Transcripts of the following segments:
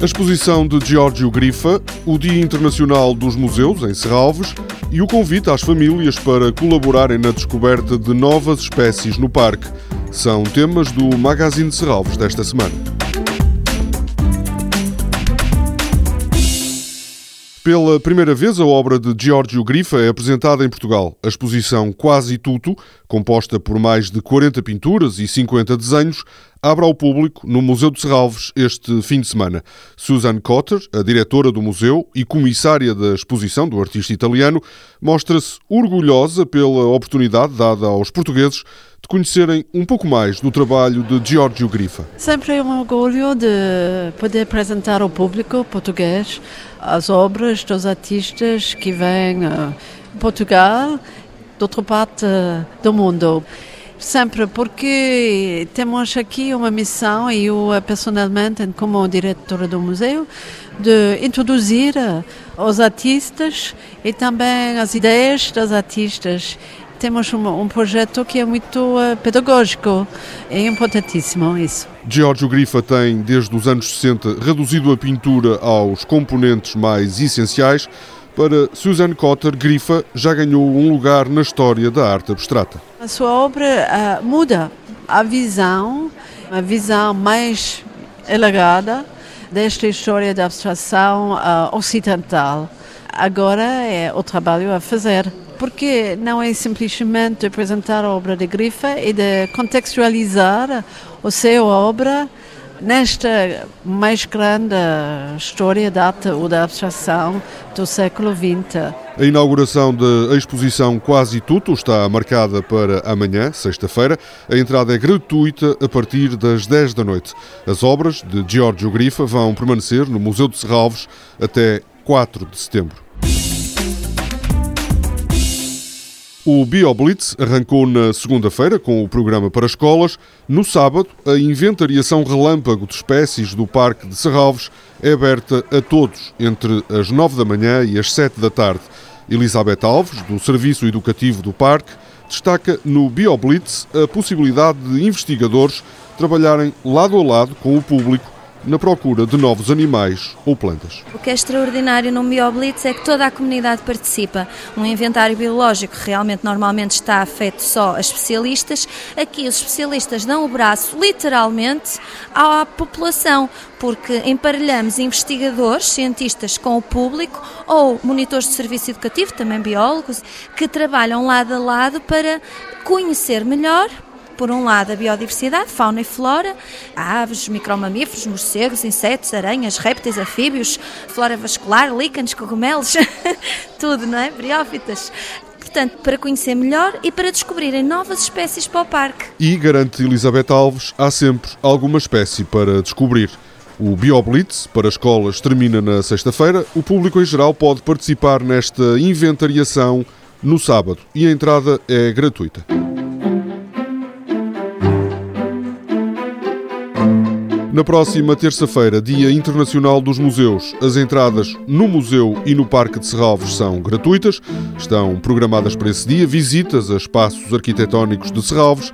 A exposição de Giorgio Grifa, o Dia Internacional dos Museus em Serralves e o convite às famílias para colaborarem na descoberta de novas espécies no parque são temas do Magazine de Serralves desta semana. Pela primeira vez, a obra de Giorgio Grifa é apresentada em Portugal. A exposição Quase Tudo, composta por mais de 40 pinturas e 50 desenhos, abre ao público no Museu de Serralves este fim de semana. Susan Cotter, a diretora do museu e comissária da exposição do artista italiano, mostra-se orgulhosa pela oportunidade dada aos portugueses conhecerem um pouco mais do trabalho de Giorgio Grifa. Sempre é um orgulho de poder apresentar ao público português as obras dos artistas que vêm a Portugal, de outra parte do mundo. Sempre porque temos aqui uma missão, e eu pessoalmente, como diretora do museu, de introduzir os artistas e também as ideias dos artistas temos um, um, projeto que é muito uh, pedagógico. É importantíssimo isso. Giorgio Grifa tem, desde os anos 60, reduzido a pintura aos componentes mais essenciais. Para Suzanne Cotter, Grifa já ganhou um lugar na história da arte abstrata. A sua obra uh, muda a visão, a visão mais elegada desta história da abstração uh, ocidental. Agora é o trabalho a fazer porque não é simplesmente apresentar a obra de Grifa e de contextualizar o seu obra nesta mais grande história da arte ou da abstração do século XX. A inauguração da exposição Quase Tudo está marcada para amanhã, sexta-feira. A entrada é gratuita a partir das 10 da noite. As obras de Giorgio Grifa vão permanecer no Museu de Serralves até 4 de setembro. O BioBlitz arrancou na segunda-feira com o programa para escolas. No sábado, a inventariação relâmpago de espécies do Parque de Serralves é aberta a todos entre as 9 da manhã e as 7 da tarde. Elizabeth Alves, do Serviço Educativo do Parque, destaca no BioBlitz a possibilidade de investigadores trabalharem lado a lado com o público na procura de novos animais ou plantas. O que é extraordinário no BioBlitz é que toda a comunidade participa. Um inventário biológico realmente normalmente está feito só a especialistas. Aqui os especialistas dão o braço literalmente à população, porque emparelhamos investigadores, cientistas com o público ou monitores de serviço educativo, também biólogos, que trabalham lado a lado para conhecer melhor por um lado, a biodiversidade, fauna e flora, aves, micromamíferos, morcegos, insetos, aranhas, répteis, anfíbios, flora vascular, líquenes, cogumelos, tudo, não é? Briófitas portanto, para conhecer melhor e para descobrirem novas espécies para o parque. E, garante Elizabeth Alves, há sempre alguma espécie para descobrir. O BioBlitz para escolas termina na sexta-feira. O público em geral pode participar nesta inventariação no sábado e a entrada é gratuita. Na próxima terça-feira, Dia Internacional dos Museus, as entradas no museu e no Parque de Serralves são gratuitas. Estão programadas para esse dia visitas a espaços arquitetónicos de Serralves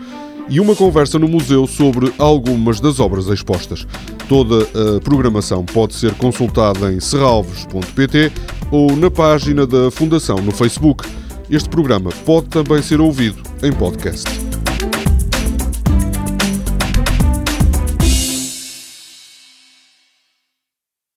e uma conversa no museu sobre algumas das obras expostas. Toda a programação pode ser consultada em serralves.pt ou na página da Fundação no Facebook. Este programa pode também ser ouvido em podcast.